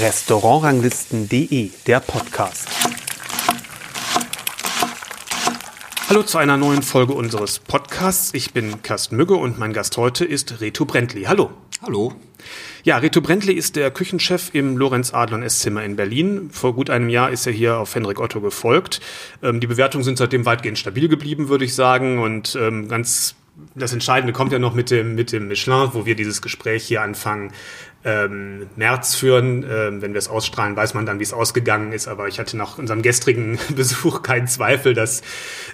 Restaurantranglisten.de, der Podcast. Hallo zu einer neuen Folge unseres Podcasts. Ich bin Carsten Mügge und mein Gast heute ist Reto Brentli. Hallo. Hallo. Ja, Reto Brentli ist der Küchenchef im Lorenz Adlon Esszimmer in Berlin. Vor gut einem Jahr ist er hier auf Henrik Otto gefolgt. Ähm, die Bewertungen sind seitdem weitgehend stabil geblieben, würde ich sagen. Und ähm, ganz das Entscheidende kommt ja noch mit dem, mit dem Michelin, wo wir dieses Gespräch hier anfangen, ähm, März führen. Ähm, wenn wir es ausstrahlen, weiß man dann, wie es ausgegangen ist. Aber ich hatte nach unserem gestrigen Besuch keinen Zweifel, dass,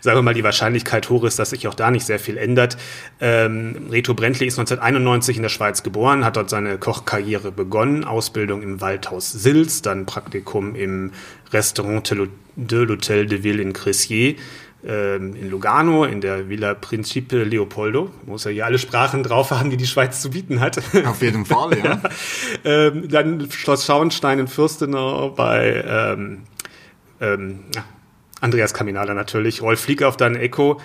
sagen wir mal, die Wahrscheinlichkeit hoch ist, dass sich auch da nicht sehr viel ändert. Ähm, Reto Brentli ist 1991 in der Schweiz geboren, hat dort seine Kochkarriere begonnen, Ausbildung im Waldhaus Sils, dann Praktikum im Restaurant de l'Hôtel de Ville in Cressier in Lugano, in der Villa Principe Leopoldo. Muss ja hier alle Sprachen drauf haben, die die Schweiz zu bieten hat. Auf jeden Fall, ja. ähm, dann Schloss Schauenstein in Fürstenau bei ähm, ähm, Andreas Kaminala natürlich, Rolf Flieger auf dann Echo.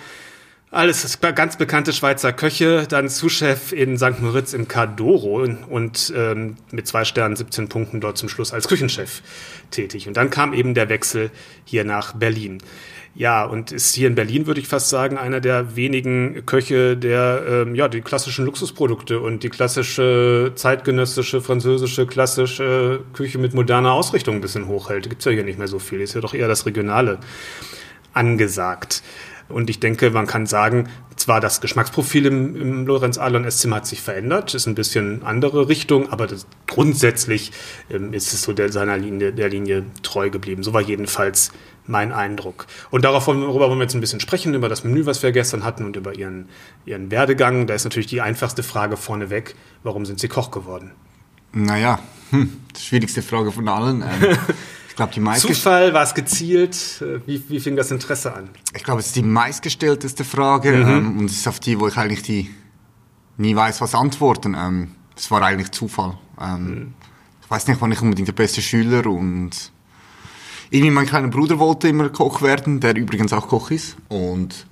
Alles ganz bekannte Schweizer Köche, dann Zuschef in St. Moritz im Cadoro und ähm, mit zwei Sternen 17 Punkten dort zum Schluss als Küchenchef tätig. Und dann kam eben der Wechsel hier nach Berlin. Ja, und ist hier in Berlin, würde ich fast sagen, einer der wenigen Köche, der ähm, ja die klassischen Luxusprodukte und die klassische zeitgenössische, französische, klassische Küche mit moderner Ausrichtung ein bisschen hochhält. Gibt's ja hier nicht mehr so viel. Ist ja doch eher das Regionale angesagt. Und ich denke, man kann sagen, zwar das Geschmacksprofil im, im Lorenz Adlon Esszimmer hat sich verändert, ist ein bisschen andere Richtung, aber das, grundsätzlich ähm, ist es so der, seiner Linie, der Linie treu geblieben. So war jedenfalls mein Eindruck. Und darauf, darüber wollen wir jetzt ein bisschen sprechen, über das Menü, was wir gestern hatten und über ihren, ihren Werdegang. Da ist natürlich die einfachste Frage vorneweg, warum sind Sie Koch geworden? Naja, hm, die schwierigste Frage von allen. Ähm, glaube, die meist Zufall, war es gezielt? Wie, wie fing das Interesse an? Ich glaube, es ist die meistgestellteste Frage mhm. ähm, und es ist auf die, wo ich eigentlich die nie weiß, was antworten. Ähm, es war eigentlich Zufall. Ähm, mhm. Ich weiß nicht, wann ich unbedingt der beste Schüler und irgendwie mein kleiner Bruder wollte immer Koch werden, der übrigens auch Koch ist. Und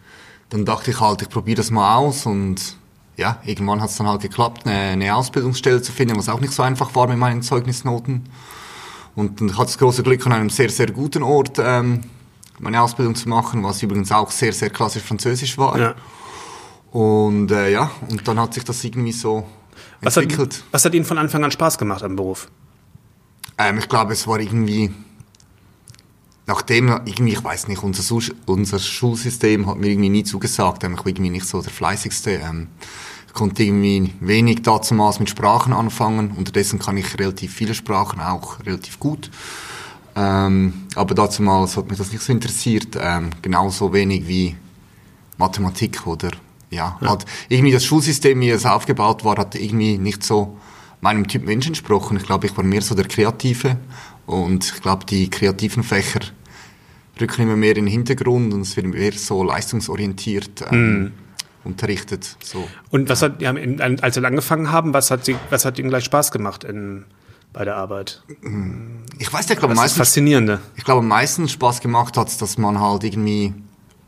dann dachte ich halt, ich probiere das mal aus und ja, irgendwann hat es dann halt geklappt, eine, eine, Ausbildungsstelle zu finden, was auch nicht so einfach war mit meinen Zeugnisnoten. Und dann hatte ich das große Glück, an einem sehr, sehr guten Ort ähm, meine Ausbildung zu machen, was übrigens auch sehr, sehr klassisch französisch war. Ja. Und äh, ja, und dann hat sich das irgendwie so was entwickelt. Hat, was hat Ihnen von Anfang an Spaß gemacht am Beruf? Ähm, ich glaube, es war irgendwie nachdem irgendwie, ich weiß nicht, unser, unser Schulsystem hat mir irgendwie nie zugesagt. Ähm, ich war irgendwie nicht so der fleißigste. Ähm, konnte irgendwie wenig dazumals mit Sprachen anfangen. Unterdessen kann ich relativ viele Sprachen, auch relativ gut. Ähm, aber dazumals hat mich das nicht so interessiert. Ähm, genauso wenig wie Mathematik oder ja, ja. Hat irgendwie das Schulsystem, wie es aufgebaut war, hat irgendwie nicht so meinem Typ Mensch entsprochen. Ich glaube, ich war mehr so der Kreative und ich glaube, die kreativen Fächer rücken immer mehr in den Hintergrund und es wird mehr so leistungsorientiert ähm, mm. Unterrichtet. So. Und was hat, als Sie angefangen haben, was hat, Sie, was hat Ihnen gleich Spaß gemacht in, bei der Arbeit? Ich weiß nicht, ich glaube, meistens, faszinierende. Ich glaube, am meisten Spaß gemacht hat dass man halt irgendwie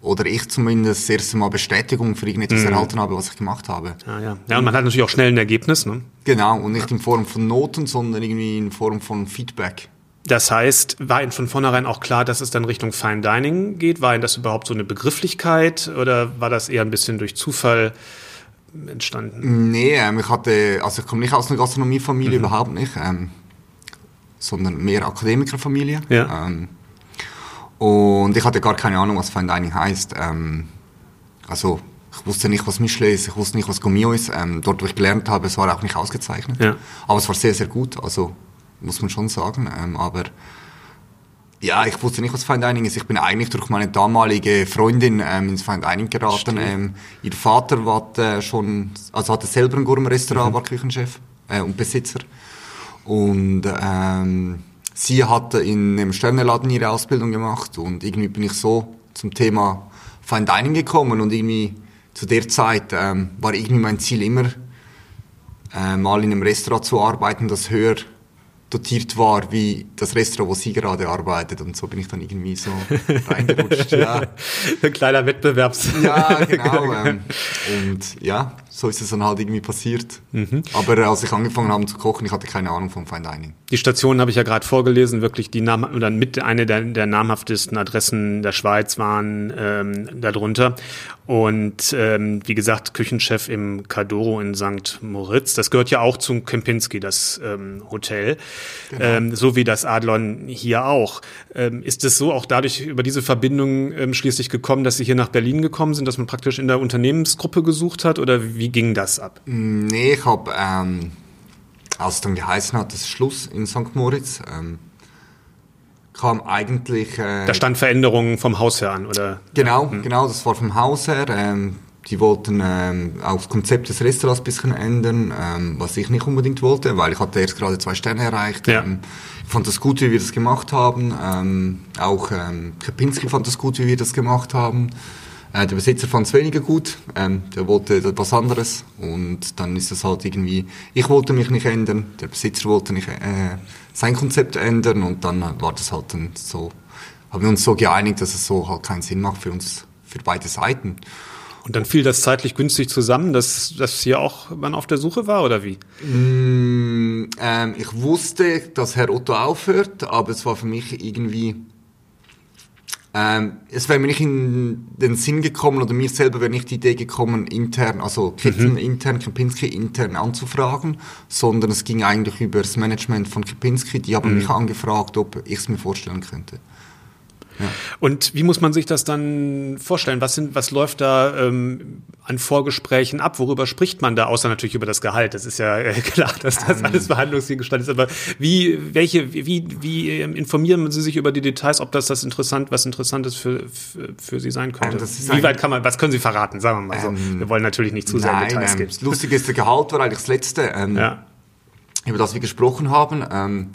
oder ich zumindest das erste Mal Bestätigung für irgendetwas mhm. erhalten habe, was ich gemacht habe. Ja, ja. ja, und man hat natürlich auch schnell ein Ergebnis, ne? Genau, und nicht in Form von Noten, sondern irgendwie in Form von Feedback. Das heißt, war Ihnen von vornherein auch klar, dass es dann Richtung Fine Dining geht? War Ihnen das überhaupt so eine Begrifflichkeit oder war das eher ein bisschen durch Zufall entstanden? Nee, ähm, ich hatte, also ich komme nicht aus einer Gastronomiefamilie, mhm. überhaupt nicht, ähm, sondern mehr Akademikerfamilie. Ja. Ähm, und ich hatte gar keine Ahnung, was Fine Dining heißt. Ähm, also ich wusste nicht, was Michelin ist, ich wusste nicht, was Gourmet ist. Ähm, dort, wo ich gelernt habe, es war auch nicht ausgezeichnet. Ja. Aber es war sehr, sehr gut. Also muss man schon sagen. Ähm, aber ja, ich wusste nicht, was Fine Dining ist. Ich bin eigentlich durch meine damalige Freundin ähm, ins Fine Dining geraten. Ähm, ihr Vater war äh, schon, also hatte selber ein Gourmet-Restaurant, mhm. war Küchenchef äh, und Besitzer. Und ähm, sie hatte in einem Sterneladen ihre Ausbildung gemacht und irgendwie bin ich so zum Thema Fine Dining gekommen und irgendwie zu der Zeit ähm, war irgendwie mein Ziel immer, äh, mal in einem Restaurant zu arbeiten, das höher dotiert war wie das Restaurant, wo sie gerade arbeitet. Und so bin ich dann irgendwie so reingerutscht. Ja. Ein kleiner Wettbewerbs. Ja, genau. Ähm, und ja, so ist es dann halt irgendwie passiert. Mhm. Aber als ich angefangen habe zu kochen, ich hatte keine Ahnung vom Fine Dining. Die Stationen habe ich ja gerade vorgelesen, wirklich die Nam oder mit eine der, der namhaftesten Adressen der Schweiz waren ähm, darunter. Und ähm, wie gesagt, Küchenchef im Cadoro in St. Moritz. Das gehört ja auch zum Kempinski, das ähm, Hotel. Genau. Ähm, so wie das Adlon hier auch. Ähm, ist es so auch dadurch über diese Verbindung ähm, schließlich gekommen, dass Sie hier nach Berlin gekommen sind, dass man praktisch in der Unternehmensgruppe gesucht hat? Oder wie ging das ab? Nee, ich habe, ähm, als es dann geheißen hat, das Schluss in St. Moritz, ähm, kam eigentlich... Äh, da stand Veränderungen vom Haus her an, oder? Genau. Hm. genau, das war vom Haus her. Ähm, die wollten ähm, auch das Konzept des Restaurants ein bisschen ändern, ähm, was ich nicht unbedingt wollte, weil ich hatte erst gerade zwei Sterne erreicht. Ja. Ähm, ich fand das gut, wie wir das gemacht haben. Ähm, auch ähm, Kepinski fand das gut, wie wir das gemacht haben. Äh, der Besitzer fand es weniger gut, ähm, der wollte etwas anderes und dann ist es halt irgendwie, ich wollte mich nicht ändern, der Besitzer wollte nicht äh, sein Konzept ändern und dann war das halt dann so, haben wir uns so geeinigt, dass es so halt keinen Sinn macht für uns, für beide Seiten. Und dann fiel das zeitlich günstig zusammen, dass, dass hier auch man auf der Suche war, oder wie? Mm, ähm, ich wusste, dass Herr Otto aufhört, aber es war für mich irgendwie ähm, es wäre mir nicht in den Sinn gekommen oder mir selber wäre nicht die Idee gekommen, intern, also Kitten mhm. intern, Kempinski intern anzufragen, sondern es ging eigentlich über das Management von Kempinski. Die haben mhm. mich angefragt, ob ich es mir vorstellen könnte. Und wie muss man sich das dann vorstellen? Was, sind, was läuft da ähm, an Vorgesprächen ab? Worüber spricht man da, außer natürlich über das Gehalt? Das ist ja äh, klar, dass das alles Verhandlungsgegenstand ist. Aber wie, welche, wie, wie ähm, informieren Sie sich über die Details, ob das das interessant, was Interessantes für, für, für Sie sein könnte? Ähm, wie weit kann man, was können Sie verraten? Sagen wir mal so. Ähm, wir wollen natürlich nicht zu sehr nein, Details geben. Das Lustige ist, der Gehalt war eigentlich das Letzte, ähm, ja. über das wir gesprochen haben. Ähm,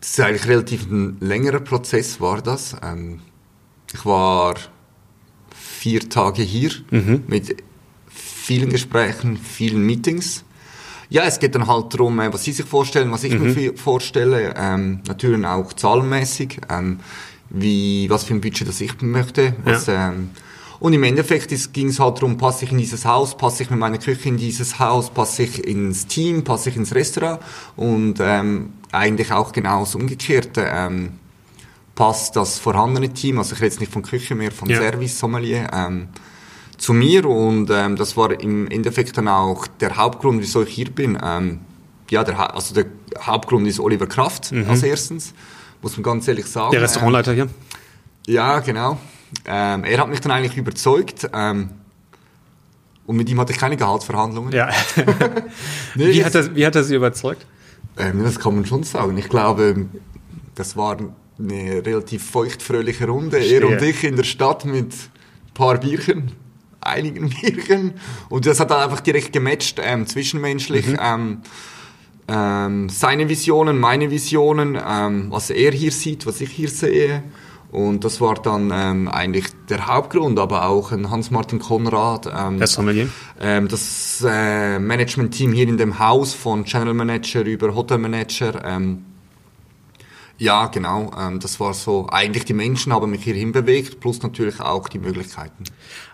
das ist eigentlich relativ ein längerer Prozess, war das. Ähm, ich war vier Tage hier mhm. mit vielen Gesprächen, vielen Meetings. Ja, es geht dann halt darum, äh, was Sie sich vorstellen, was ich mhm. mir vorstelle. Ähm, natürlich auch zahlenmäßig, ähm, wie, was für ein Budget das ich möchte. Was, ja. ähm, und im Endeffekt ging es halt darum, passe ich in dieses Haus, passe ich mit meiner Küche in dieses Haus, passe ich ins Team, passe ich ins Restaurant. Und ähm, eigentlich auch genau das Umgekehrte. Ähm, passt das vorhandene Team, also ich rede jetzt nicht von Küche mehr, von ja. Service, Sommelier, ähm, zu mir und ähm, das war im Endeffekt dann auch der Hauptgrund, wieso ich hier bin. Ähm, ja, der, also der Hauptgrund ist Oliver Kraft mhm. als erstens, muss man ganz ehrlich sagen. Der Restaurantleiter hier? Ja, genau. Ähm, er hat mich dann eigentlich überzeugt. Ähm, und mit ihm hatte ich keine Gehaltsverhandlungen. Ja. nee, wie, hat er, wie hat er Sie überzeugt? Ähm, das kann man schon sagen. Ich glaube, das war eine relativ feuchtfröhliche Runde. Er und ich in der Stadt mit ein paar Bierchen, einigen Bierchen. Und das hat dann einfach direkt gematcht, ähm, zwischenmenschlich. Mhm. Ähm, ähm, seine Visionen, meine Visionen, ähm, was er hier sieht, was ich hier sehe. Und das war dann ähm, eigentlich der Hauptgrund, aber auch ein Hans-Martin Konrad. Ähm, das. Ähm, das äh, Management-Team hier in dem Haus von Channel Manager über Hotel Manager. Ähm, ja, genau. Ähm, das war so. Eigentlich die Menschen haben mich hierhin bewegt, plus natürlich auch die Möglichkeiten.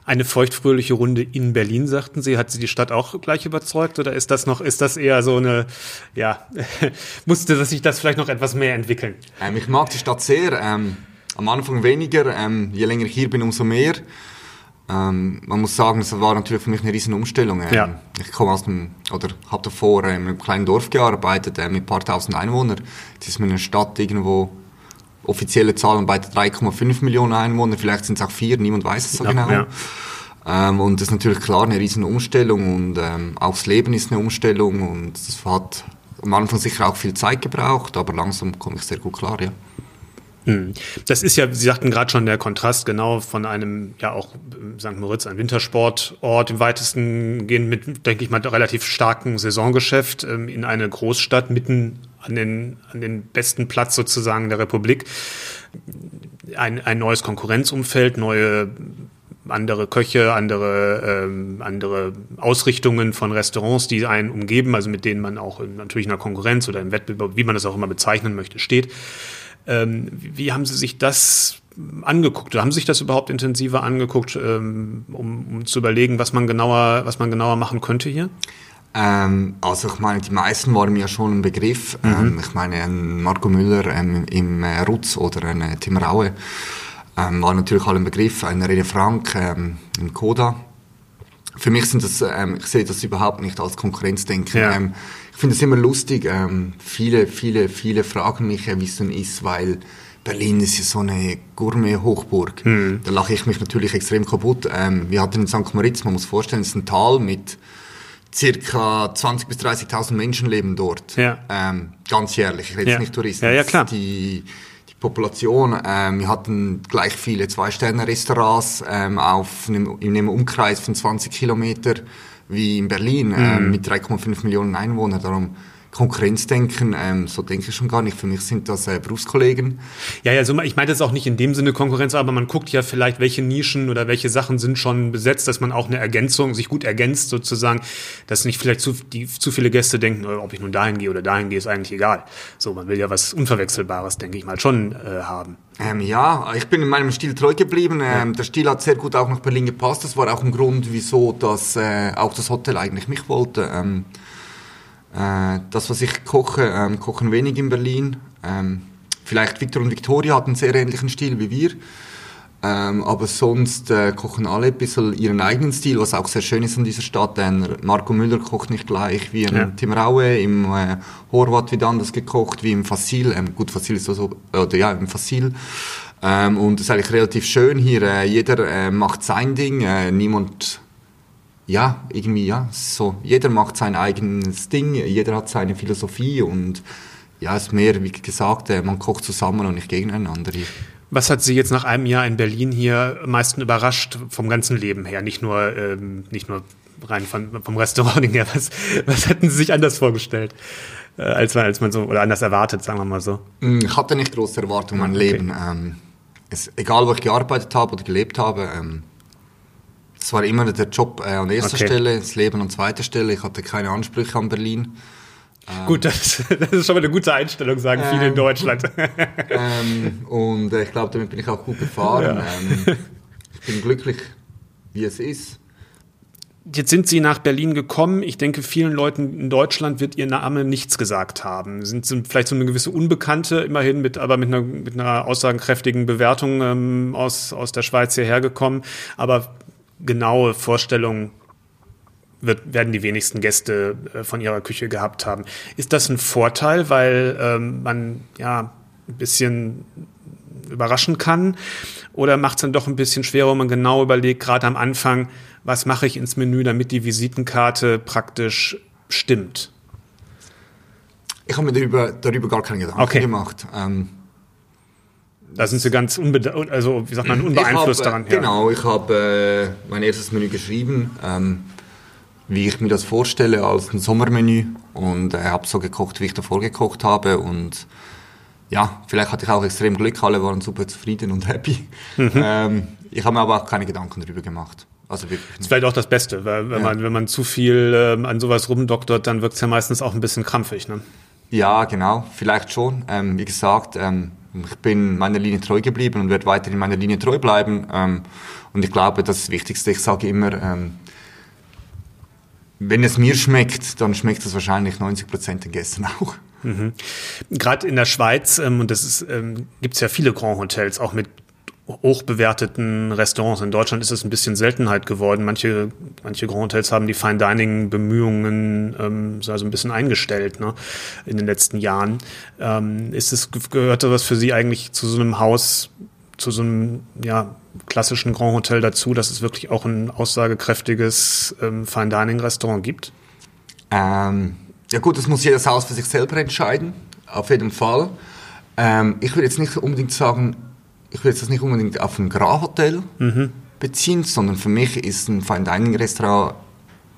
Eine feuchtfröhliche Runde in Berlin, sagten Sie. Hat Sie die Stadt auch gleich überzeugt oder ist das noch, ist das eher so eine, ja, musste sich das vielleicht noch etwas mehr entwickeln? Ähm, ich mag die Stadt sehr. Ähm, am Anfang weniger, ähm, je länger ich hier bin, umso mehr. Ähm, man muss sagen, es war natürlich für mich eine riesen Umstellung. Ähm, ja. Ich komme aus einem, oder habe davor ähm, in einem kleinen Dorf gearbeitet äh, mit ein paar tausend Einwohnern. Jetzt ist man in einer Stadt irgendwo, offizielle Zahlen bei 3,5 Millionen Einwohner, vielleicht sind es auch vier, niemand weiß es so ja, genau. Ja. Ähm, und das ist natürlich klar eine riesen Umstellung und ähm, auch das Leben ist eine Umstellung und das hat am Anfang sicher auch viel Zeit gebraucht, aber langsam komme ich sehr gut klar, ja. Hm. Das ist ja, Sie sagten gerade schon, der Kontrast genau von einem, ja auch St. Moritz, ein Wintersportort im weitesten gehen mit, denke ich mal, relativ starken Saisongeschäft ähm, in eine Großstadt mitten an den, an den besten Platz sozusagen der Republik. Ein, ein neues Konkurrenzumfeld, neue andere Köche, andere, ähm, andere Ausrichtungen von Restaurants, die einen umgeben, also mit denen man auch in, natürlich in einer Konkurrenz oder im Wettbewerb, wie man das auch immer bezeichnen möchte, steht. Ähm, wie haben Sie sich das angeguckt oder haben Sie sich das überhaupt intensiver angeguckt, ähm, um, um zu überlegen, was man genauer, was man genauer machen könnte hier? Ähm, also ich meine, die meisten waren mir schon ein Begriff. Mhm. Ähm, ich meine, ein Marco Müller ähm, im äh, Rutz oder ein äh, Tim Raue ähm, war natürlich alle ein Begriff. Ein René Frank im Koda. Für mich sind das, ähm, ich sehe das überhaupt nicht als Konkurrenzdenken. Ja. Ähm, ich finde es immer lustig. Ähm, viele, viele, viele fragen mich, wie es denn ist, weil Berlin ist ja so eine Gourmet-Hochburg. Mhm. Da lache ich mich natürlich extrem kaputt. Ähm, wir hatten in St. Moritz, man muss vorstellen, es ist ein Tal mit circa 20.000 bis 30.000 Menschen leben dort. Ja. Ähm, ganz jährlich, ich rede ja. jetzt nicht Touristen. Ja, ja, klar. Die Population, ähm, wir hatten gleich viele Zwei-Sterne-Restaurants ähm, auf einem, in einem Umkreis von 20 Kilometer wie in Berlin mhm. ähm, mit 3,5 Millionen Einwohnern. Darum Konkurrenzdenken, ähm, so denke ich schon gar nicht. Für mich sind das äh, Berufskollegen. Ja, ja, so, ich meine das auch nicht in dem Sinne Konkurrenz, aber man guckt ja vielleicht, welche Nischen oder welche Sachen sind schon besetzt, dass man auch eine Ergänzung, sich gut ergänzt sozusagen, dass nicht vielleicht zu, die, zu viele Gäste denken, ob ich nun dahin gehe oder dahin gehe, ist eigentlich egal. So, man will ja was Unverwechselbares, denke ich mal, schon äh, haben. Ähm, ja, ich bin in meinem Stil treu geblieben. Ähm, ja. Der Stil hat sehr gut auch nach Berlin gepasst. Das war auch ein Grund, wieso dass, äh, auch das Hotel eigentlich mich wollte. Ähm, äh, das, was ich koche, ähm, kochen wenig in Berlin. Ähm, vielleicht Victor und Victoria hatten einen sehr ähnlichen Stil wie wir. Ähm, aber sonst äh, kochen alle ein bisschen ihren eigenen Stil, was auch sehr schön ist an dieser Stadt. Denn Marco Müller kocht nicht gleich wie im ja. Tim Raue, im äh, Horvath wird anders gekocht, wie im Fassil. Ähm, gut, Fassil ist also, oder ja, im Fassil. Ähm, und es ist eigentlich relativ schön hier. Äh, jeder äh, macht sein Ding, äh, niemand ja, irgendwie, ja, so, jeder macht sein eigenes Ding, jeder hat seine Philosophie und ja, es ist mehr, wie gesagt, äh, man kocht zusammen und nicht gegeneinander hier. Was hat Sie jetzt nach einem Jahr in Berlin hier am meisten überrascht vom ganzen Leben her? Nicht nur, ähm, nicht nur rein von, vom Restaurant her. Was, was hätten Sie sich anders vorgestellt, äh, als, man, als man so, oder anders erwartet, sagen wir mal so? Hm, ich hatte nicht große Erwartungen an mein okay. Leben. Ähm, es, egal, wo ich gearbeitet habe oder gelebt habe, ähm, es war immer der Job äh, an erster okay. Stelle, das Leben an zweiter Stelle. Ich hatte keine Ansprüche an Berlin. Ähm, Gut, das, das, ist schon mal eine gute Einstellung, sagen ähm, viele in Deutschland. Ähm, und äh, ich glaube, damit bin ich auch gut gefahren. Ja. Ähm, ich bin glücklich, wie es ist. Jetzt sind Sie nach Berlin gekommen. Ich denke, vielen Leuten in Deutschland wird Ihr Name nichts gesagt haben. Sind, sind vielleicht so eine gewisse Unbekannte, immerhin mit, aber mit einer, mit einer aussagenkräftigen Bewertung ähm, aus, aus der Schweiz hierher gekommen. Aber genaue Vorstellung wird, werden die wenigsten Gäste äh, von ihrer Küche gehabt haben. Ist das ein Vorteil, weil ähm, man ja ein bisschen überraschen kann? Oder macht es dann doch ein bisschen schwerer, wenn man genau überlegt, gerade am Anfang, was mache ich ins Menü, damit die Visitenkarte praktisch stimmt? Ich habe mir darüber, darüber gar keine Gedanken okay. gemacht. Ähm, da sind sie ganz also wie sagt man, unbeeinflusst hab, daran. Ja. Genau, ich habe äh, mein erstes Menü geschrieben, ähm, wie ich mir das vorstelle als ein Sommermenü und äh, habe so gekocht, wie ich davor gekocht habe und ja, vielleicht hatte ich auch extrem Glück, alle waren super zufrieden und happy. Mhm. Ähm, ich habe mir aber auch keine Gedanken darüber gemacht. Also wirklich Das ist vielleicht auch das Beste, weil wenn, ja. man, wenn man zu viel ähm, an sowas rumdoktert, dann wirkt es ja meistens auch ein bisschen krampfig. Ne? Ja, genau, vielleicht schon. Ähm, wie gesagt, ähm, ich bin meiner Linie treu geblieben und werde weiterhin meiner Linie treu bleiben. Ähm, und ich glaube, das Wichtigste, ich sage immer, ähm, wenn es mir schmeckt, dann schmeckt es wahrscheinlich 90 Prozent den Gästen auch. Mhm. Gerade in der Schweiz, ähm, und das ähm, gibt es ja viele Grand Hotels, auch mit hochbewerteten Restaurants. In Deutschland ist es ein bisschen Seltenheit geworden. Manche, manche Grand Hotels haben die Fine Dining Bemühungen ähm, also ein bisschen eingestellt ne, in den letzten Jahren. Ähm, ist es, gehört das für Sie eigentlich zu so einem Haus, zu so einem ja, klassischen Grand Hotel dazu, dass es wirklich auch ein aussagekräftiges ähm, Fine Dining Restaurant gibt? Ähm, ja gut, das muss jedes Haus für sich selber entscheiden, auf jeden Fall. Ähm, ich würde jetzt nicht unbedingt sagen, ich will das nicht unbedingt auf ein Gras-Hotel mhm. beziehen, sondern für mich ist ein Fine Dining Restaurant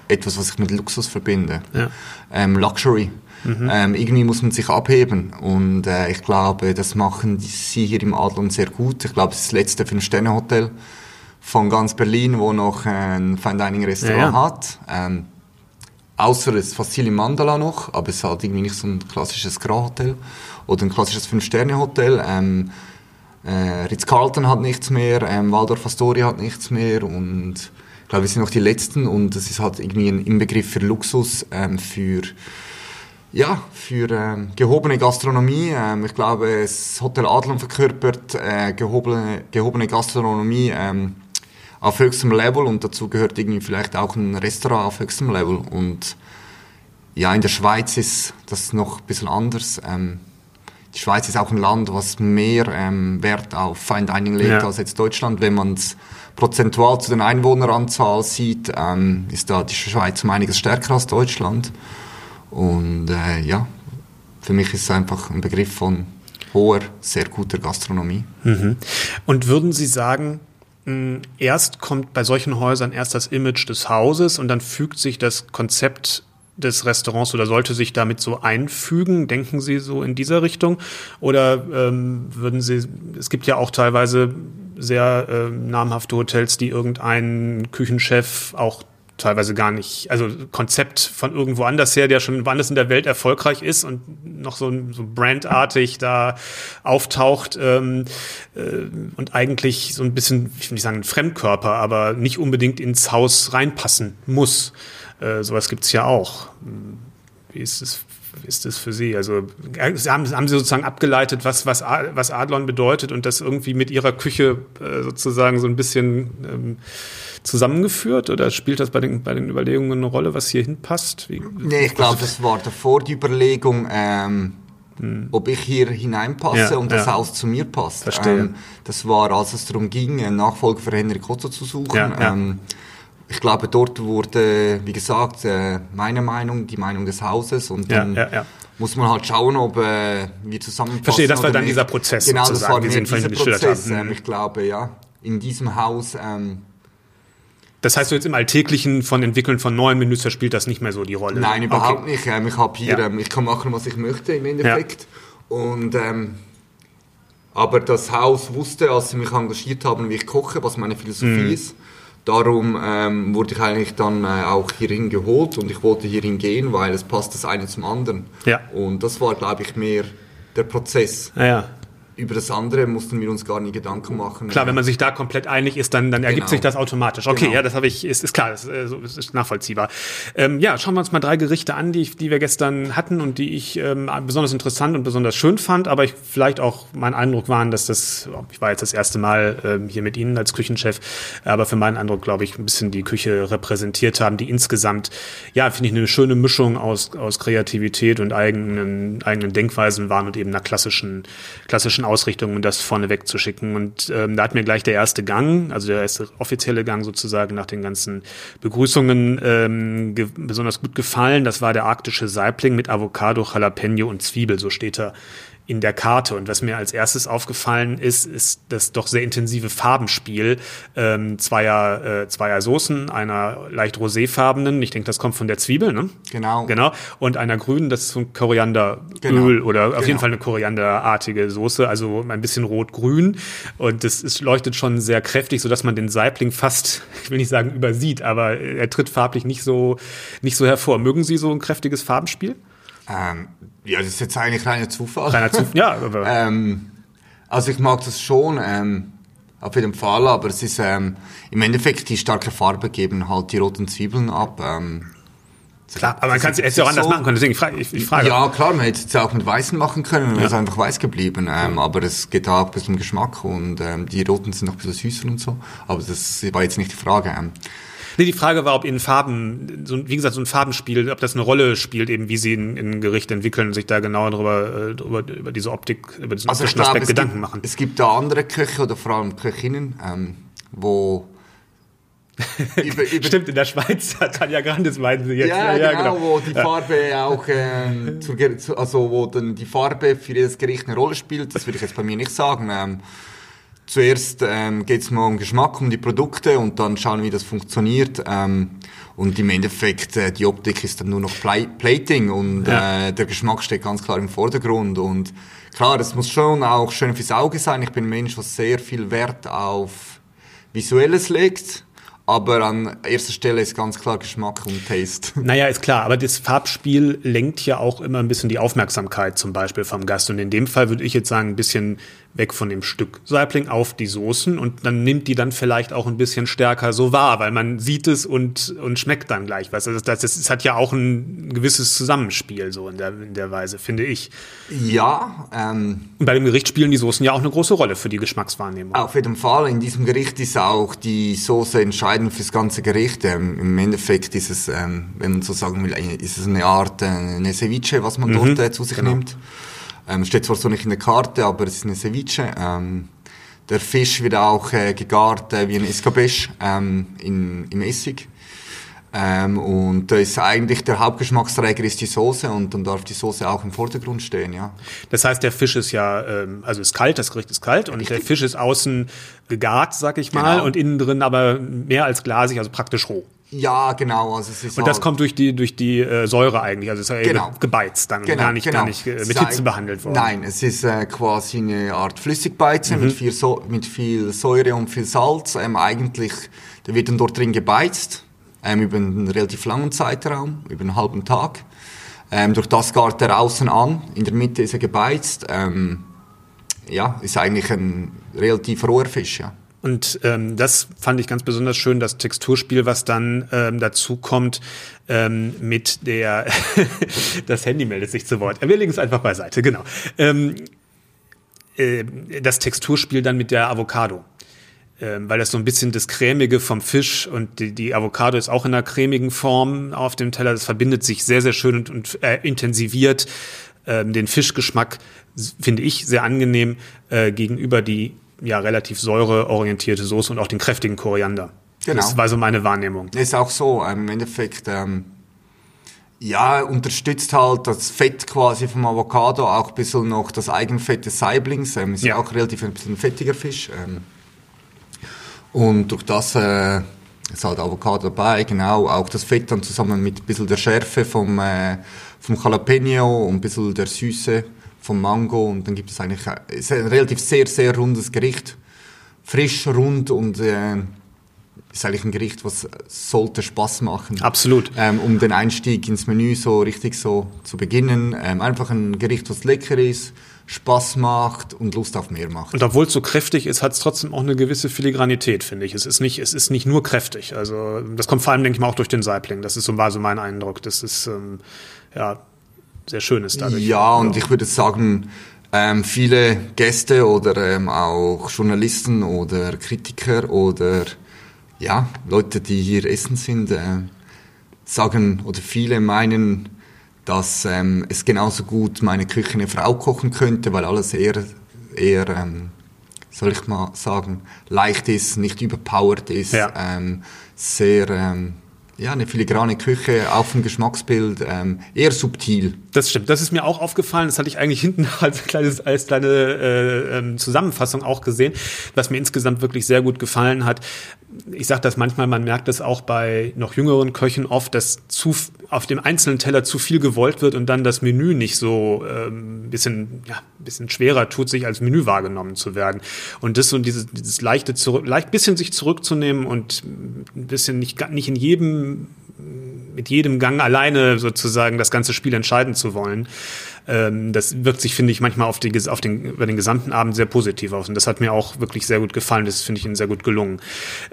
etwas, was ich mit Luxus verbinde. Ja. Ähm, Luxury. Mhm. Ähm, irgendwie muss man sich abheben und äh, ich glaube, das machen sie hier im Adlon sehr gut. Ich glaube, es ist das letzte Fünf-Sterne-Hotel von ganz Berlin, wo noch ein Fine Dining Restaurant ja, ja. hat. Ähm, außer es Facile Mandala noch, aber es hat irgendwie nicht so ein klassisches Grand Hotel oder ein klassisches Fünf-Sterne-Hotel. Ähm, äh, Ritz-Carlton hat nichts mehr, ähm, Waldorf Astoria hat nichts mehr und ich glaube, wir sind noch die Letzten und es ist halt irgendwie ein Inbegriff für Luxus, ähm, für ja, für ähm, gehobene Gastronomie. Ähm, ich glaube, das Hotel Adlon verkörpert äh, gehobene, gehobene Gastronomie ähm, auf höchstem Level und dazu gehört irgendwie vielleicht auch ein Restaurant auf höchstem Level. Und ja, in der Schweiz ist das noch ein bisschen anders. Ähm, die Schweiz ist auch ein Land, was mehr ähm, Wert auf Fine Dining legt ja. als jetzt Deutschland. Wenn man es prozentual zu den Einwohneranzahl sieht, ähm, ist da die Schweiz um einiges stärker als Deutschland. Und äh, ja, für mich ist es einfach ein Begriff von hoher, sehr guter Gastronomie. Mhm. Und würden Sie sagen, erst kommt bei solchen Häusern erst das Image des Hauses und dann fügt sich das Konzept des Restaurants oder sollte sich damit so einfügen? Denken Sie so in dieser Richtung? Oder ähm, würden Sie, es gibt ja auch teilweise sehr äh, namhafte Hotels, die irgendeinen Küchenchef auch teilweise gar nicht, also Konzept von irgendwo anders her, der schon woanders in der Welt erfolgreich ist und noch so, so brandartig da auftaucht ähm, äh, und eigentlich so ein bisschen, ich will nicht sagen ein Fremdkörper, aber nicht unbedingt ins Haus reinpassen muss. Äh, sowas gibt's ja auch. Wie ist es ist das für Sie? Also haben, haben Sie sozusagen abgeleitet, was, was, was Adlon bedeutet und das irgendwie mit Ihrer Küche äh, sozusagen so ein bisschen ähm, zusammengeführt oder spielt das bei den, bei den Überlegungen eine Rolle, was hier hinpasst? Wie, nee, ich glaube, das war davor die Überlegung, ähm, hm. ob ich hier hineinpasse ja, und das ja. Haus zu mir passt. Verstehe. Ähm, das war, als es darum ging, einen Nachfolger für Henrik Otto zu suchen. Ja, ähm, ich glaube, dort wurde, wie gesagt, äh, meine Meinung, die Meinung des Hauses und dann muss man halt schauen, ob äh, wir zusammenpassen. Verstehe, das war dann nicht. dieser Prozess. Genau, das war dieser Prozess. Ähm, ich glaube, ja, in diesem Haus ähm, das heißt, so jetzt im Alltäglichen von Entwickeln von neuen Menüs spielt das nicht mehr so die Rolle? Nein, überhaupt okay. nicht. Ähm, ich habe hier, ja. ähm, ich kann machen, was ich möchte im Endeffekt. Ja. Und, ähm, aber das Haus wusste, als sie mich engagiert haben, wie ich koche, was meine Philosophie mhm. ist. Darum ähm, wurde ich eigentlich dann äh, auch hierhin geholt und ich wollte hierhin gehen, weil es passt das eine zum anderen. Ja. Und das war, glaube ich, mehr der Prozess. Ja, ja über das andere mussten wir uns gar nie Gedanken machen. Klar, wenn man sich da komplett einig ist, dann, dann ergibt genau. sich das automatisch. Okay, genau. ja, das habe ich, ist, ist klar, ist, äh, ist, ist nachvollziehbar. Ähm, ja, schauen wir uns mal drei Gerichte an, die, die wir gestern hatten und die ich ähm, besonders interessant und besonders schön fand, aber ich vielleicht auch mein Eindruck waren, dass das, ich war jetzt das erste Mal ähm, hier mit Ihnen als Küchenchef, aber für meinen Eindruck, glaube ich, ein bisschen die Küche repräsentiert haben, die insgesamt, ja, finde ich, eine schöne Mischung aus, aus Kreativität und eigenen, eigenen Denkweisen waren und eben einer klassischen, klassischen Ausrichtung, um das vorneweg zu schicken. Und ähm, da hat mir gleich der erste Gang, also der erste offizielle Gang sozusagen nach den ganzen Begrüßungen ähm, besonders gut gefallen. Das war der arktische Saibling mit Avocado, Jalapeno und Zwiebel, so steht er in der Karte. Und was mir als erstes aufgefallen ist, ist das doch sehr intensive Farbenspiel ähm, zweier, äh, zweier Soßen, einer leicht roséfarbenen, ich denke, das kommt von der Zwiebel, ne? Genau. Genau. Und einer grünen, das ist so ein Korianderöl genau. oder auf genau. jeden Fall eine korianderartige Soße, also ein bisschen rot-grün. Und das ist, leuchtet schon sehr kräftig, sodass man den Saibling fast, ich will nicht sagen übersieht, aber er tritt farblich nicht so, nicht so hervor. Mögen Sie so ein kräftiges Farbenspiel? Ähm, ja, das ist jetzt eigentlich reiner Zufall. Reiner Zufall, ja. Ähm, also ich mag das schon, ähm, auf jeden Fall, aber es ist ähm, im Endeffekt die starke Farbe geben halt die roten Zwiebeln ab. Ähm, Klar, aber man kann es ja auch anders so, machen können, deswegen frage ich, ich frage. Ja, klar, man hätte es auch mit Weißen machen können, dann ja. es einfach weiß geblieben. Ähm, aber es geht auch ein bisschen um Geschmack und ähm, die roten sind noch ein bisschen süßer und so. Aber das war jetzt nicht die Frage. Ähm. Nee, die Frage war, ob in Farben, so, wie gesagt, so ein Farbenspiel, ob das eine Rolle spielt, eben wie sie in, in Gericht entwickeln und sich da genauer darüber, drüber, über diese Optik, über diesen also optischen Aspekt Gedanken gibt, machen. Es gibt da andere Köche oder vor allem Köchinnen, ähm, wo über, über Stimmt, in der Schweiz hat Tanja Grandes meinen sie jetzt. Ja, ja, ja genau, genau, wo die Farbe auch, ähm, zur, also wo dann die Farbe für jedes Gericht eine Rolle spielt. Das würde ich jetzt bei mir nicht sagen. Ähm, zuerst ähm, geht es mal um Geschmack, um die Produkte und dann schauen, wie das funktioniert. Ähm, und im Endeffekt, äh, die Optik ist dann nur noch Pl Plating und ja. äh, der Geschmack steht ganz klar im Vordergrund. Und klar, es muss schon auch schön fürs Auge sein. Ich bin ein Mensch, was sehr viel Wert auf Visuelles legt. Aber an erster Stelle ist ganz klar Geschmack und Taste. Naja, ist klar. Aber das Farbspiel lenkt ja auch immer ein bisschen die Aufmerksamkeit zum Beispiel vom Gast. Und in dem Fall würde ich jetzt sagen, ein bisschen weg von dem Stück Saibling auf die Soßen und dann nimmt die dann vielleicht auch ein bisschen stärker so wahr, weil man sieht es und, und schmeckt dann gleich was. Also das, das, das hat ja auch ein gewisses Zusammenspiel so in der, in der Weise, finde ich. Ja. Ähm, und bei dem Gericht spielen die Soßen ja auch eine große Rolle für die Geschmackswahrnehmung. Auf jeden Fall. In diesem Gericht ist auch die Soße entscheidend fürs ganze Gericht. Ähm, Im Endeffekt ist es, ähm, wenn man so sagen will, ist es eine Art äh, eine Ceviche, was man mhm, dort äh, zu sich genau. nimmt. Ähm, steht zwar so nicht in der Karte, aber es ist eine Ceviche. Ähm, der Fisch wird auch äh, gegart äh, wie ein Escabeche ähm, in, im Essig. Ähm, und da ist eigentlich der Hauptgeschmacksträger ist die Soße und dann darf die Soße auch im Vordergrund stehen, ja. Das heißt, der Fisch ist ja, ähm, also ist kalt, das Gericht ist kalt und Richtig. der Fisch ist außen gegart, sag ich mal, genau. und innen drin aber mehr als glasig, also praktisch roh. Ja, genau. Also es ist und das kommt durch die, durch die äh, Säure eigentlich. Also es ist genau. gebeizt dann genau, gar nicht, genau. gar nicht äh, mit Hitze behandelt worden. Nein, es ist äh, quasi eine Art Flüssigbeize mhm. mit, viel so mit viel Säure und viel Salz. Ähm, eigentlich, der wird dann dort drin gebeizt, ähm, über einen relativ langen Zeitraum, über einen halben Tag. Ähm, durch das gart er außen an, in der Mitte ist er gebeizt. Ähm, ja, ist eigentlich ein relativ roher Fisch, ja. Und ähm, das fand ich ganz besonders schön, das Texturspiel, was dann ähm, dazu kommt ähm, mit der, das Handy meldet sich zu Wort. Wir legen es einfach beiseite, genau. Ähm, äh, das Texturspiel dann mit der Avocado. Ähm, weil das so ein bisschen das Cremige vom Fisch und die, die Avocado ist auch in einer cremigen Form auf dem Teller. Das verbindet sich sehr, sehr schön und, und äh, intensiviert ähm, den Fischgeschmack, finde ich, sehr angenehm äh, gegenüber die ja relativ säureorientierte Soße und auch den kräftigen Koriander. Genau. Das war so meine Wahrnehmung. Ist auch so. Ähm, Im Endeffekt, ähm, ja, unterstützt halt das Fett quasi vom Avocado auch ein bisschen noch das Eigenfett des Saiblings. Ähm, ist ja auch relativ ein bisschen fettiger Fisch. Ähm, und durch das äh, ist halt Avocado dabei, genau. Auch das Fett dann zusammen mit ein bisschen der Schärfe vom, äh, vom Jalapeno und ein bisschen der Süße vom Mango und dann gibt es eigentlich ist ein relativ sehr, sehr rundes Gericht. Frisch, rund und äh, ist eigentlich ein Gericht, was sollte Spaß machen. Absolut. Ähm, um den Einstieg ins Menü so richtig so zu beginnen. Ähm, einfach ein Gericht, was lecker ist, Spaß macht und Lust auf mehr macht. Und obwohl es so kräftig ist, hat es trotzdem auch eine gewisse Filigranität, finde ich. Es ist nicht, es ist nicht nur kräftig. Also das kommt vor allem, denke ich mal, auch durch den Saibling. Das ist so war so mein Eindruck. Das ist ähm, ja sehr schön ist dadurch. Ja, und ich würde sagen, ähm, viele Gäste oder ähm, auch Journalisten oder Kritiker oder ja, Leute, die hier essen sind, äh, sagen oder viele meinen, dass ähm, es genauso gut meine Küche eine Frau kochen könnte, weil alles eher, eher ähm, soll ich mal sagen, leicht ist, nicht überpowered ist, ja. ähm, sehr ähm, ja, eine filigrane Küche, auch vom Geschmacksbild, ähm, eher subtil. Das stimmt. Das ist mir auch aufgefallen. Das hatte ich eigentlich hinten als, kleines, als kleine äh, ähm, Zusammenfassung auch gesehen, was mir insgesamt wirklich sehr gut gefallen hat. Ich sage das manchmal, man merkt das auch bei noch jüngeren Köchen oft, dass zu, auf dem einzelnen Teller zu viel gewollt wird und dann das Menü nicht so ähm, bisschen, ja, bisschen schwerer tut, sich als Menü wahrgenommen zu werden. Und das und dieses, dieses leichte zurück, leicht bisschen sich zurückzunehmen und ein bisschen nicht, nicht in jedem mit jedem Gang alleine sozusagen das ganze Spiel entscheiden zu wollen. Ähm, das wirkt sich, finde ich, manchmal auf, die, auf den, über den gesamten Abend sehr positiv aus. Und das hat mir auch wirklich sehr gut gefallen. Das finde ich Ihnen sehr gut gelungen.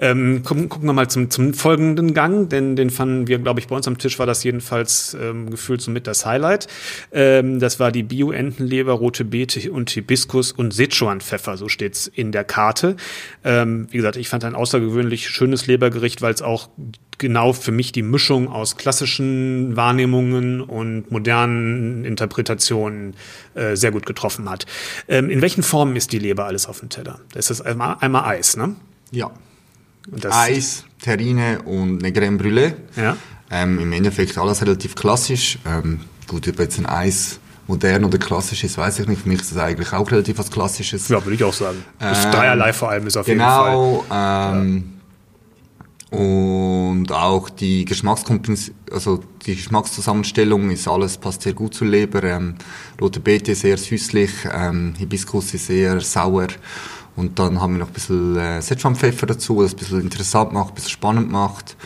Ähm, gucken, gucken wir mal zum, zum folgenden Gang, denn den fanden wir, glaube ich, bei uns am Tisch war das jedenfalls ähm, gefühlt so mit das Highlight. Ähm, das war die Bio-Entenleber, rote Beete und Hibiskus und Sichuan-Pfeffer, so steht's in der Karte. Ähm, wie gesagt, ich fand ein außergewöhnlich schönes Lebergericht, weil es auch genau für mich die Mischung aus klassischen Wahrnehmungen und modernen Interpretationen äh, sehr gut getroffen hat. Ähm, in welchen Formen ist die Leber alles auf dem Teller? Das ist einmal, einmal Eis, ne? Ja. Eis, Terrine und eine Creme Brûlée. Ja. Ähm, Im Endeffekt alles relativ klassisch. Ähm, gut, ob jetzt ein Eis modern oder klassisch ist, weiß ich nicht. Für mich ist das eigentlich auch relativ was Klassisches. Ja, würde ich auch sagen. Das ähm, Dreierlei vor allem ist auf genau, jeden Fall. Genau. Ähm, ja und auch die Geschmackskompens also die Geschmackszusammenstellung ist alles, passt sehr gut zur Leber. Ähm, rote Beete sehr süßlich, ähm, Hibiskus ist sehr sauer Und dann haben wir noch ein bisschen äh, Szechuan-Pfeffer dazu, das ein bisschen interessant macht, ein bisschen spannend macht.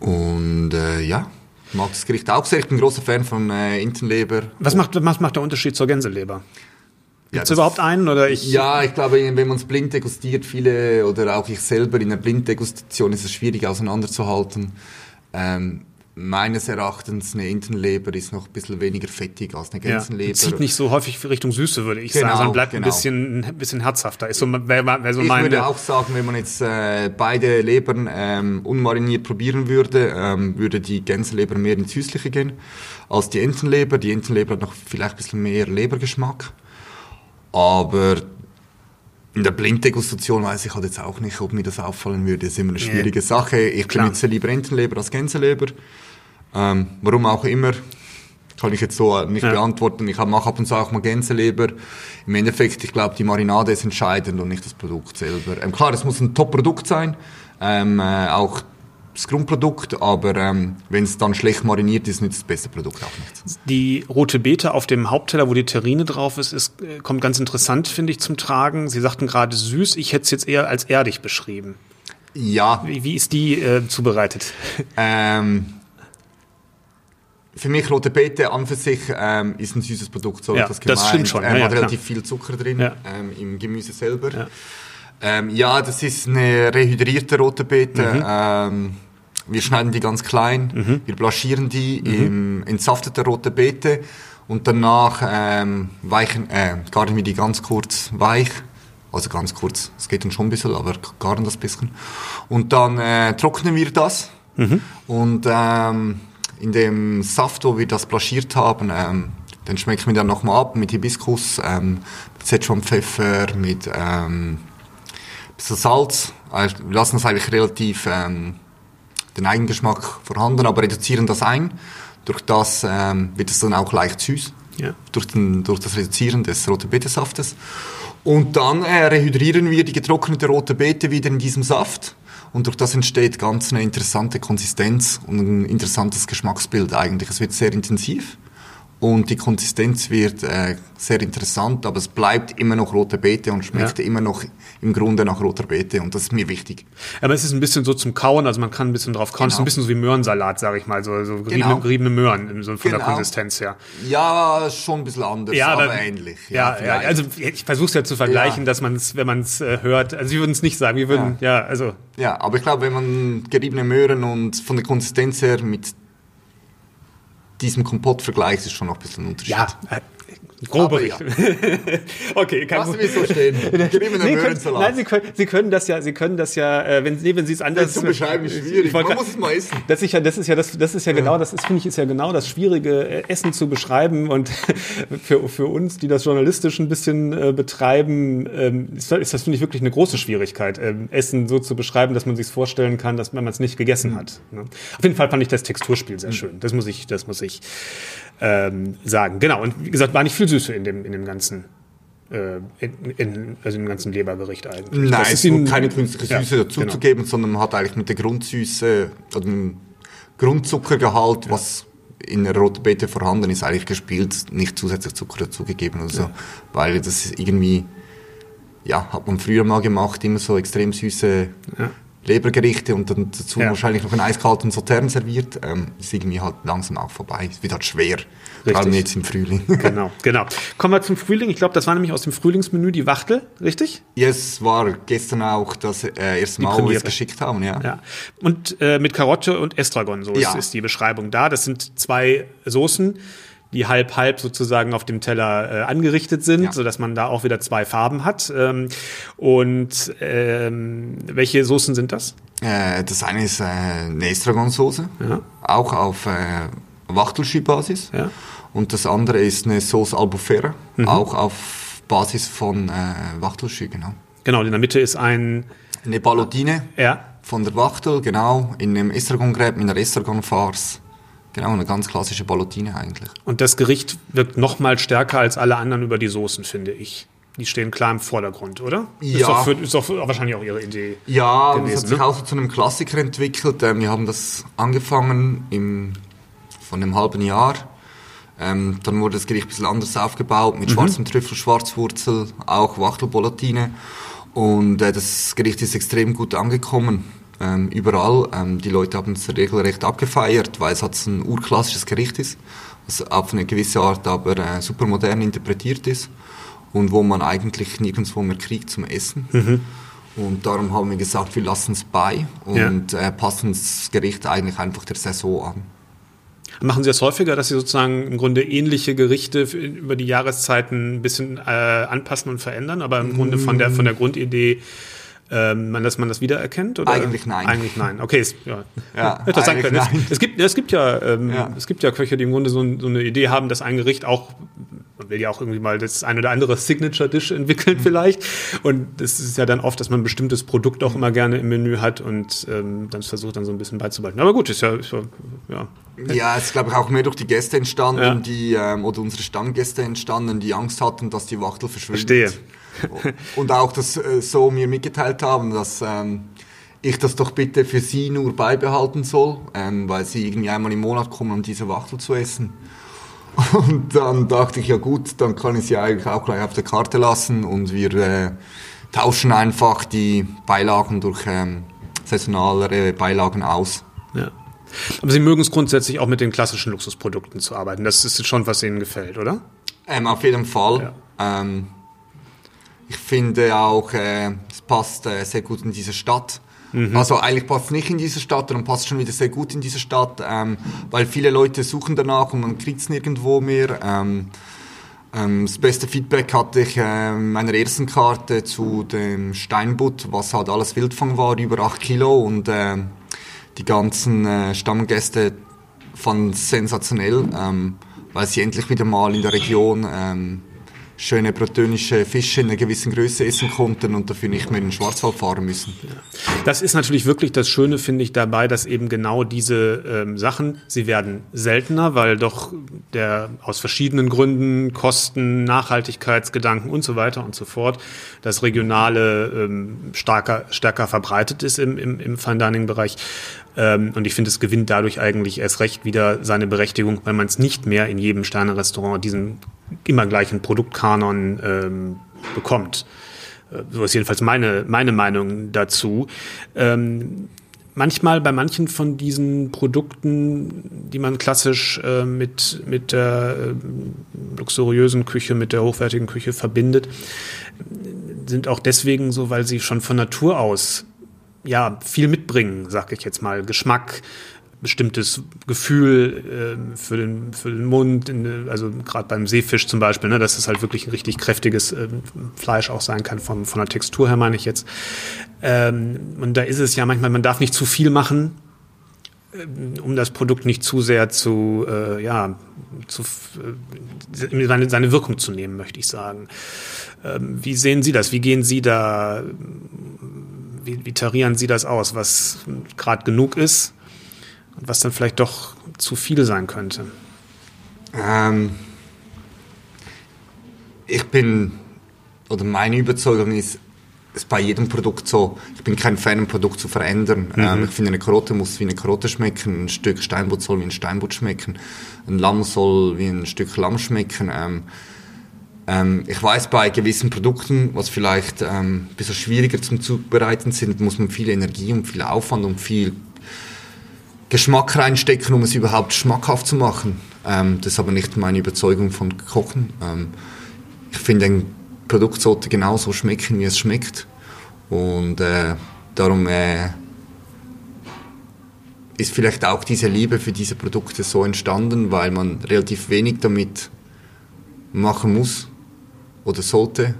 Und äh, ja, mag das Gericht auch sehr. Ich bin ein großer Fan von äh, Intenleber. Was macht, was macht der Unterschied zur Gänseleber? Gibt es überhaupt einen? Oder ich ja, ich glaube, wenn man es blind degustiert, viele oder auch ich selber in der Blinddegustation ist es schwierig auseinanderzuhalten. Ähm, meines Erachtens eine Intenleber ist noch ein bisschen weniger fettig als eine Gänsenleber. Ja, zieht nicht so häufig Richtung Süße, würde ich genau, sagen, sondern bleibt genau. ein, bisschen, ein bisschen herzhafter. Ist so, wär, wär so ich meine, würde auch sagen, wenn man jetzt äh, beide Lebern ähm, unmariniert probieren würde, ähm, würde die Gänsenleber mehr ins Süßliche gehen als die Entenleber. Die Entenleber hat noch vielleicht ein bisschen mehr Lebergeschmack. Aber in der Blinddegustation weiß ich halt jetzt auch nicht, ob mir das auffallen würde. Das ist immer eine schwierige yeah. Sache. Ich Klar. benutze lieber Entenleber als Gänseleber. Ähm, warum auch immer, kann ich jetzt so nicht ja. beantworten. Ich mache ab und zu auch mal Gänseleber. Im Endeffekt, ich glaube, die Marinade ist entscheidend und nicht das Produkt selber. Ähm, klar, es muss ein Top-Produkt sein. Ähm, äh, auch das Grundprodukt, aber ähm, wenn es dann schlecht mariniert ist, nützt das beste Produkt auch nichts. Die rote Beete auf dem Hauptteller, wo die Terrine drauf ist, ist äh, kommt ganz interessant, finde ich, zum Tragen. Sie sagten gerade süß, ich hätte es jetzt eher als erdig beschrieben. Ja. Wie, wie ist die äh, zubereitet? Ähm, für mich rote Beete an für sich ähm, ist ein süßes Produkt, so ja, das gemeint. Das stimmt schon. Ähm, ja, hat relativ klar. viel Zucker drin ähm, im Gemüse selber. Ja. Ähm, ja. das ist eine rehydrierte rote Beete. Mhm. Wir schneiden die ganz klein, mhm. wir blanchieren die mhm. im entsafteter rote Beete und danach ähm, weichen, äh, garen wir die ganz kurz weich. Also ganz kurz, es geht dann schon ein bisschen, aber garen das ein bisschen. Und dann äh, trocknen wir das mhm. und ähm, in dem Saft, wo wir das blanchiert haben, ähm, den schmecken wir dann nochmal ab mit Hibiskus, ähm, mit Szechuan-Pfeffer, mit ähm, bisschen Salz. Wir lassen das eigentlich relativ ähm, den Eigengeschmack vorhanden, aber reduzieren das ein. Durch das ähm, wird es dann auch leicht süß. Ja. Durch, den, durch das Reduzieren des roten Beetesaftes. Und dann äh, rehydrieren wir die getrocknete rote Beete wieder in diesem Saft und durch das entsteht ganz eine interessante Konsistenz und ein interessantes Geschmacksbild eigentlich. Es wird sehr intensiv und die Konsistenz wird äh, sehr interessant, aber es bleibt immer noch rote Beete und schmeckt ja. immer noch im Grunde nach roter Beete und das ist mir wichtig. Aber es ist ein bisschen so zum Kauen, also man kann ein bisschen drauf kauen. Genau. Es ist ein bisschen so wie Möhrensalat, sage ich mal, so, so geriebene, genau. geriebene Möhren so von genau. der Konsistenz her. Ja, schon ein bisschen anders, ja, aber, aber ähnlich. Ja, ja, ja also ich versuche es ja zu vergleichen, dass man es, wenn man es äh, hört, also wir würden es nicht sagen, wir würden, ja, also. Ja, aber ich glaube, wenn man geriebene Möhren und von der Konsistenz her mit diesem Kompott vergleichst, ist schon noch ein bisschen ein Unterschied. Ja, äh, Grobe. Ja. okay, kann Lassen wir so stehen. nee, können, nein, Sie können, Sie können das ja, Sie können das ja, äh, wenn, nee, wenn Sie es anders. zu beschreiben ist schwierig. Man muss es mal essen. Das ist ja, das ist ja, das, das ist ja, ja. genau, das ist, finde ich, ist ja genau das Schwierige, äh, Essen zu beschreiben und für, für uns, die das journalistisch ein bisschen äh, betreiben, ähm, ist, ist das, finde ich, wirklich eine große Schwierigkeit, ähm, Essen so zu beschreiben, dass man sich vorstellen kann, dass man es nicht gegessen mhm. hat. Ne? Auf jeden Fall fand ich das Texturspiel sehr mhm. schön. Das muss ich, das muss ich ähm, sagen. Genau. Und wie gesagt, war nicht viel Süße in dem, in dem ganzen äh, in, in, also im ganzen Lebergericht eigentlich. Nein, es ist keine künstliche Süße ja, dazuzugeben, genau. sondern man hat eigentlich mit der Grundsüße oder dem Grundzuckergehalt, ja. was in der roten Beete vorhanden ist, eigentlich gespielt, nicht zusätzlich Zucker dazugegeben oder so, ja. weil das ist irgendwie, ja, hat man früher mal gemacht, immer so extrem süße ja. Lebergerichte und dann dazu ja. wahrscheinlich noch einen eiskalten Sautern serviert, ähm, ist irgendwie halt langsam auch vorbei. Es wird halt schwer, Richtig. vor allem jetzt im Frühling. genau, genau. Kommen wir zum Frühling. Ich glaube, das war nämlich aus dem Frühlingsmenü die Wachtel, richtig? Ja, es war gestern auch das äh, erste Mal, wo wir es geschickt haben, ja. ja. Und äh, mit Karotte und Estragon, so ja. ist, ist die Beschreibung da. Das sind zwei Soßen die halb halb sozusagen auf dem Teller äh, angerichtet sind, ja. so dass man da auch wieder zwei Farben hat. Ähm, und ähm, welche Soßen sind das? Äh, das eine ist äh, eine Estragon-Soße, ja. auch auf äh, Wachtelschü-Basis. Ja. Und das andere ist eine Sauce Albufera, mhm. auch auf Basis von äh, Wachtelschü, genau. Genau, in der Mitte ist ein... Eine Ballotine ja. von der Wachtel, genau, in einem Estragon-Gräb, in der Estragon-Farce. Genau, eine ganz klassische Ballotine eigentlich. Und das Gericht wirkt noch mal stärker als alle anderen über die Soßen, finde ich. Die stehen klar im Vordergrund, oder? Ja. Ist doch, für, ist doch wahrscheinlich auch Ihre Idee. Ja, gewesen, das hat sich ne? auch so zu einem Klassiker entwickelt. Ähm, wir haben das angefangen im, von einem halben Jahr. Ähm, dann wurde das Gericht ein bisschen anders aufgebaut, mit mhm. schwarzem Trüffel, Schwarzwurzel, auch Wachtelbollatine. Und äh, das Gericht ist extrem gut angekommen. Ähm, überall. Ähm, die Leute haben es regelrecht abgefeiert, weil es halt ein urklassisches Gericht ist, was auf eine gewisse Art aber äh, super modern interpretiert ist und wo man eigentlich nirgendwo mehr kriegt zum Essen. Mhm. Und darum haben wir gesagt, wir lassen es bei und ja. äh, passen das Gericht eigentlich einfach der Saison an. Machen Sie das häufiger, dass Sie sozusagen im Grunde ähnliche Gerichte über die Jahreszeiten ein bisschen äh, anpassen und verändern, aber im Grunde von der, von der Grundidee ähm, dass man das wiedererkennt? Oder? Eigentlich nein. Eigentlich nein. Okay, es, ja. ja Interessant. Es, es, gibt, es, gibt ja, ähm, ja. es gibt ja Köche, die im Grunde so, so, eine Idee haben, dass ein Gericht auch man will ja auch irgendwie mal das ein oder andere Signature-Dish entwickeln mhm. vielleicht. Und das ist ja dann oft, dass man ein bestimmtes Produkt auch immer gerne im Menü hat und ähm, dann versucht dann so ein bisschen beizubehalten. Aber gut, ist ja, ist ja, ja. Ja, es ist glaube ich auch mehr durch die Gäste entstanden, ja. die ähm, oder unsere Stammgäste entstanden, die Angst hatten, dass die Wachtel verschwindet. Verstehe. und auch das äh, so mir mitgeteilt haben, dass ähm, ich das doch bitte für sie nur beibehalten soll, ähm, weil sie irgendwie einmal im Monat kommen, um diese Wachtel zu essen. Und dann dachte ich, ja gut, dann kann ich sie eigentlich auch gleich auf der Karte lassen und wir äh, tauschen einfach die Beilagen durch ähm, saisonalere Beilagen aus. Ja. Aber Sie mögen es grundsätzlich auch mit den klassischen Luxusprodukten zu arbeiten. Das ist schon, was Ihnen gefällt, oder? Ähm, auf jeden Fall. Ja. Ähm, ich finde auch, äh, es passt äh, sehr gut in diese Stadt. Mhm. Also eigentlich passt es nicht in diese Stadt, dann passt schon wieder sehr gut in diese Stadt, ähm, weil viele Leute suchen danach und man kriegt es nirgendwo mehr. Ähm, ähm, das beste Feedback hatte ich äh, in meiner ersten Karte zu dem Steinbutt, was halt alles Wildfang war, über 8 Kilo und äh, die ganzen äh, Stammgäste fanden es sensationell, ähm, weil sie endlich wieder mal in der Region ähm, schöne bretonische Fische in einer gewissen Größe essen konnten und dafür nicht mehr in den Schwarzwald fahren müssen. Das ist natürlich wirklich das Schöne, finde ich, dabei, dass eben genau diese ähm, Sachen, sie werden seltener, weil doch der aus verschiedenen Gründen, Kosten, Nachhaltigkeitsgedanken und so weiter und so fort, das Regionale ähm, stärker, stärker verbreitet ist im, im, im Fine Dining Bereich. Ähm, und ich finde, es gewinnt dadurch eigentlich erst recht wieder seine Berechtigung, weil man es nicht mehr in jedem Sterne-Restaurant diesen immer gleichen Produktkanon ähm, bekommt. Äh, so ist jedenfalls meine, meine Meinung dazu. Ähm, manchmal bei manchen von diesen Produkten, die man klassisch äh, mit, mit der äh, luxuriösen Küche, mit der hochwertigen Küche verbindet, sind auch deswegen so, weil sie schon von Natur aus ja viel mitbringen, sag ich jetzt mal, Geschmack, bestimmtes Gefühl äh, für, den, für den Mund, in, also gerade beim Seefisch zum Beispiel, ne, dass es halt wirklich ein richtig kräftiges äh, Fleisch auch sein kann, vom, von der Textur her meine ich jetzt. Ähm, und da ist es ja manchmal, man darf nicht zu viel machen, äh, um das Produkt nicht zu sehr zu, äh, ja, zu, äh, seine, seine Wirkung zu nehmen, möchte ich sagen. Ähm, wie sehen Sie das? Wie gehen Sie da, wie, wie tarieren Sie das aus, was gerade genug ist und was dann vielleicht doch zu viel sein könnte? Ähm, ich bin, oder meine Überzeugung ist, ist bei jedem Produkt so. Ich bin kein Fan, ein Produkt zu verändern. Mhm. Ähm, ich finde, eine Karotte muss wie eine Karotte schmecken, ein Stück Steinbutt soll wie ein Steinbutt schmecken, ein Lamm soll wie ein Stück Lamm schmecken. Ähm, ähm, ich weiß, bei gewissen Produkten, was vielleicht ähm, ein bisschen schwieriger zum Zubereiten sind, muss man viel Energie und viel Aufwand und viel Geschmack reinstecken, um es überhaupt schmackhaft zu machen. Ähm, das ist aber nicht meine Überzeugung von Kochen. Ähm, ich finde, ein Produkt sollte genauso schmecken, wie es schmeckt. Und äh, darum äh, ist vielleicht auch diese Liebe für diese Produkte so entstanden, weil man relativ wenig damit machen muss oder sollte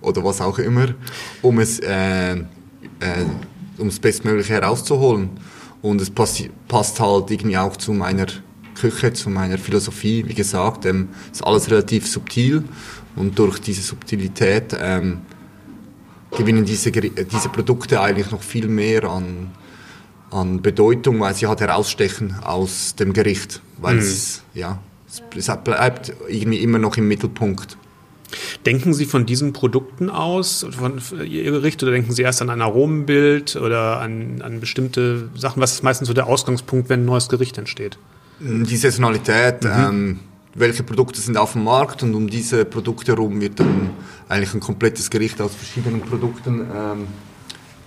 oder was auch immer, um es, äh, äh, um das Bestmögliche herauszuholen. Und es passt, passt halt irgendwie auch zu meiner Küche, zu meiner Philosophie. Wie gesagt, ähm, ist alles relativ subtil und durch diese Subtilität ähm, gewinnen diese, diese Produkte eigentlich noch viel mehr an, an Bedeutung, weil sie halt herausstechen aus dem Gericht. Weil mhm. es, ja, es bleibt irgendwie immer noch im Mittelpunkt. Denken Sie von diesen Produkten aus, von Ihr Gericht, oder denken Sie erst an ein Aromenbild oder an, an bestimmte Sachen? Was ist meistens so der Ausgangspunkt, wenn ein neues Gericht entsteht? Die Saisonalität, mhm. ähm, welche Produkte sind auf dem Markt und um diese Produkte herum wird dann eigentlich ein komplettes Gericht aus verschiedenen Produkten ähm,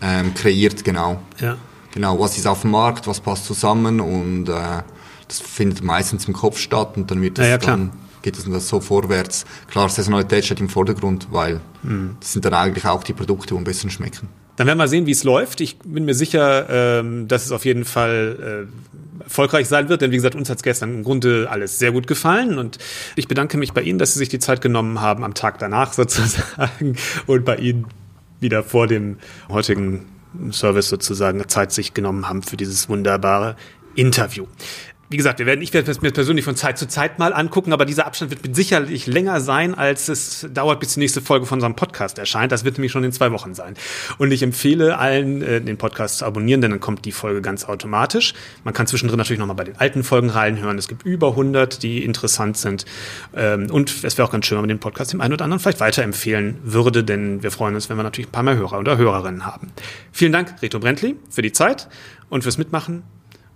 ähm, kreiert, genau. Ja. Genau, was ist auf dem Markt, was passt zusammen und äh, das findet meistens im Kopf statt und dann wird das ja, ja, dann geht es dann so vorwärts. Klar, Saisonalität steht im Vordergrund, weil mhm. das sind dann eigentlich auch die Produkte, die am besten schmecken. Dann werden wir sehen, wie es läuft. Ich bin mir sicher, ähm, dass es auf jeden Fall äh, erfolgreich sein wird, denn wie gesagt, uns hat es gestern im Grunde alles sehr gut gefallen und ich bedanke mich bei Ihnen, dass Sie sich die Zeit genommen haben, am Tag danach sozusagen und bei Ihnen wieder vor dem heutigen Service sozusagen Zeit sich genommen haben für dieses wunderbare Interview wie gesagt, wir werden, ich werde es mir persönlich von Zeit zu Zeit mal angucken, aber dieser Abstand wird sicherlich länger sein, als es dauert, bis die nächste Folge von unserem Podcast erscheint. Das wird nämlich schon in zwei Wochen sein. Und ich empfehle allen, äh, den Podcast zu abonnieren, denn dann kommt die Folge ganz automatisch. Man kann zwischendrin natürlich nochmal bei den alten Folgen reinhören. Es gibt über 100, die interessant sind. Ähm, und es wäre auch ganz schön, wenn man den Podcast dem einen oder anderen vielleicht weiterempfehlen würde, denn wir freuen uns, wenn wir natürlich ein paar mehr Hörer oder Hörerinnen haben. Vielen Dank, Reto Brentley, für die Zeit und fürs Mitmachen.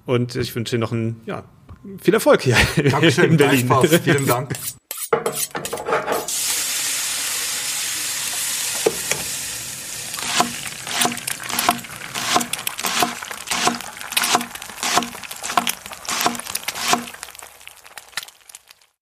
Und ich wünsche dir noch ein, ja, viel Erfolg hier. Dankeschön, in Berlin. Vielen Dank.